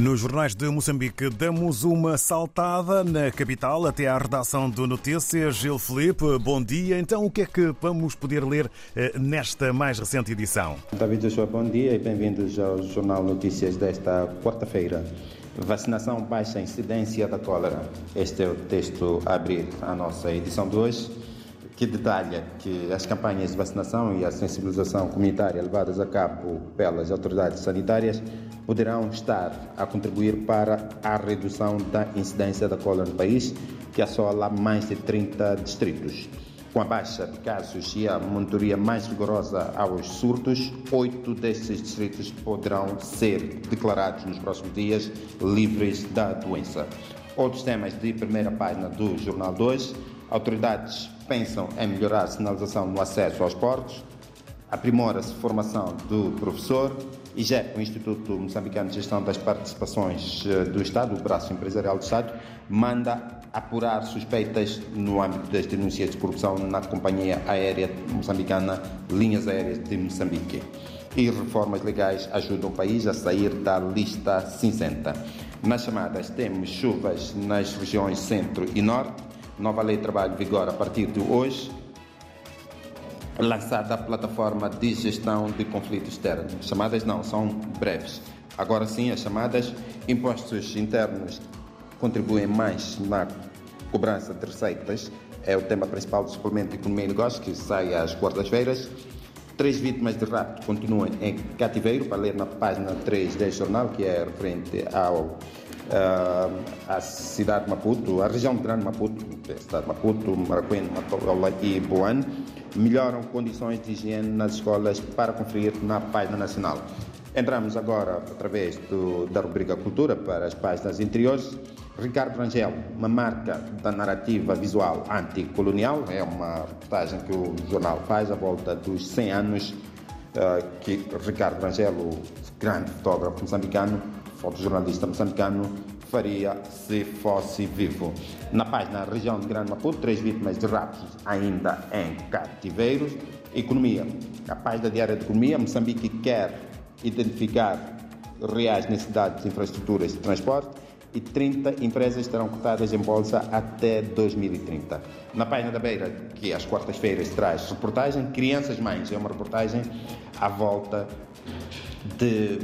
Nos jornais de Moçambique damos uma saltada na capital até à redação do Notícias. Gil Felipe, bom dia. Então o que é que vamos poder ler eh, nesta mais recente edição? David Joshua, bom dia e bem-vindos ao Jornal Notícias desta quarta-feira. Vacinação baixa incidência da cólera. Este é o texto a abrir a nossa edição de hoje que detalha que as campanhas de vacinação e a sensibilização comunitária levadas a cabo pelas autoridades sanitárias poderão estar a contribuir para a redução da incidência da cólera no país, que assola mais de 30 distritos. Com a baixa de casos e a monitoria mais rigorosa aos surtos, oito desses distritos poderão ser declarados nos próximos dias livres da doença. Outros temas de primeira página do Jornal 2. Autoridades pensam em melhorar a sinalização no acesso aos portos, aprimora-se a formação do professor, IGEP, o Instituto Moçambicano de Gestão das Participações eh, do Estado, o braço empresarial do Estado, manda apurar suspeitas no âmbito das denúncias de corrupção na companhia aérea moçambicana Linhas Aéreas de Moçambique. E reformas legais ajudam o país a sair da lista cinzenta. Nas chamadas temos chuvas nas regiões centro e norte, Nova Lei de Trabalho vigora a partir de hoje, lançada a plataforma de gestão de conflitos externos. Chamadas não, são breves. Agora sim, as chamadas impostos internos contribuem mais na cobrança de receitas. É o tema principal do suplemento Economia e Negócios, que sai às quartas-feiras. Três vítimas de rapto continuam em cativeiro, para ler na página 3 deste jornal, que é referente ao a cidade de Maputo, a região de Grande Maputo, a cidade de Maputo, Maracuene, Matola e Boane, melhoram condições de higiene nas escolas para conferir na página nacional. Entramos agora, através do, da rubrica Cultura, para as páginas interiores. Ricardo Rangel, uma marca da narrativa visual anticolonial, é uma reportagem que o jornal faz à volta dos 100 anos que Ricardo Rangel, grande fotógrafo moçambicano, fotojornalista moçambicano, faria se fosse vivo. Na página região de Grande Maputo, três vítimas de raptos ainda em cativeiros. Economia. A página diária de economia, Moçambique quer identificar reais necessidades de infraestruturas de transporte e 30 empresas estarão cotadas em bolsa até 2030. Na página da Beira, que às quartas-feiras traz reportagem Crianças Mães, é uma reportagem à volta de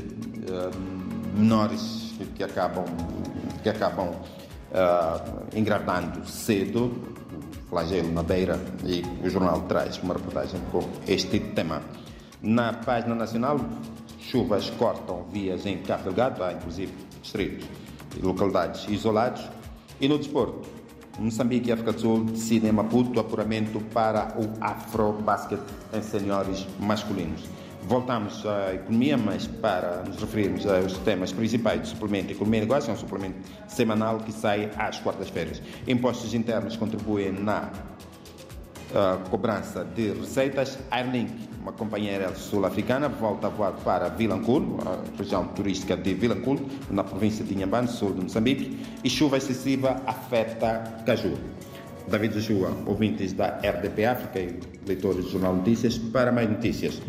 uh, menores que acabam, que acabam uh, engravidando cedo, flagelo na Beira, e o jornal traz uma reportagem com este tema. Na página nacional, chuvas cortam vias em Cabo Delgado, há inclusive distritos localidades isolados. E no desporto, Moçambique e África do Sul decidem em Maputo apuramento para o Afro-Basket em senhores masculinos. Voltamos à economia, mas para nos referirmos aos temas principais do suplemento Economia e Negócio, é um suplemento semanal que sai às quartas-feiras. Impostos internos contribuem na cobrança de receitas. Airlink, uma companhia aérea sul-africana, volta a voar para Vilanculo, a região turística de Vilanculo, na província de Inhambane, sul de Moçambique, e chuva excessiva afeta Caju. David Joshua, ouvintes da RDP África e leitores do Jornal Notícias, para mais notícias.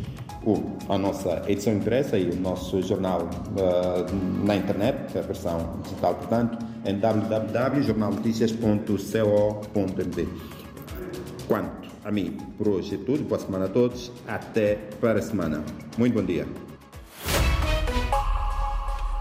O, a nossa edição impressa e o nosso jornal uh, na internet, a versão digital, portanto, em www.jornalnoticias.co.md. Quanto a mim, por hoje é tudo. Boa semana a todos. Até para a semana. Muito bom dia.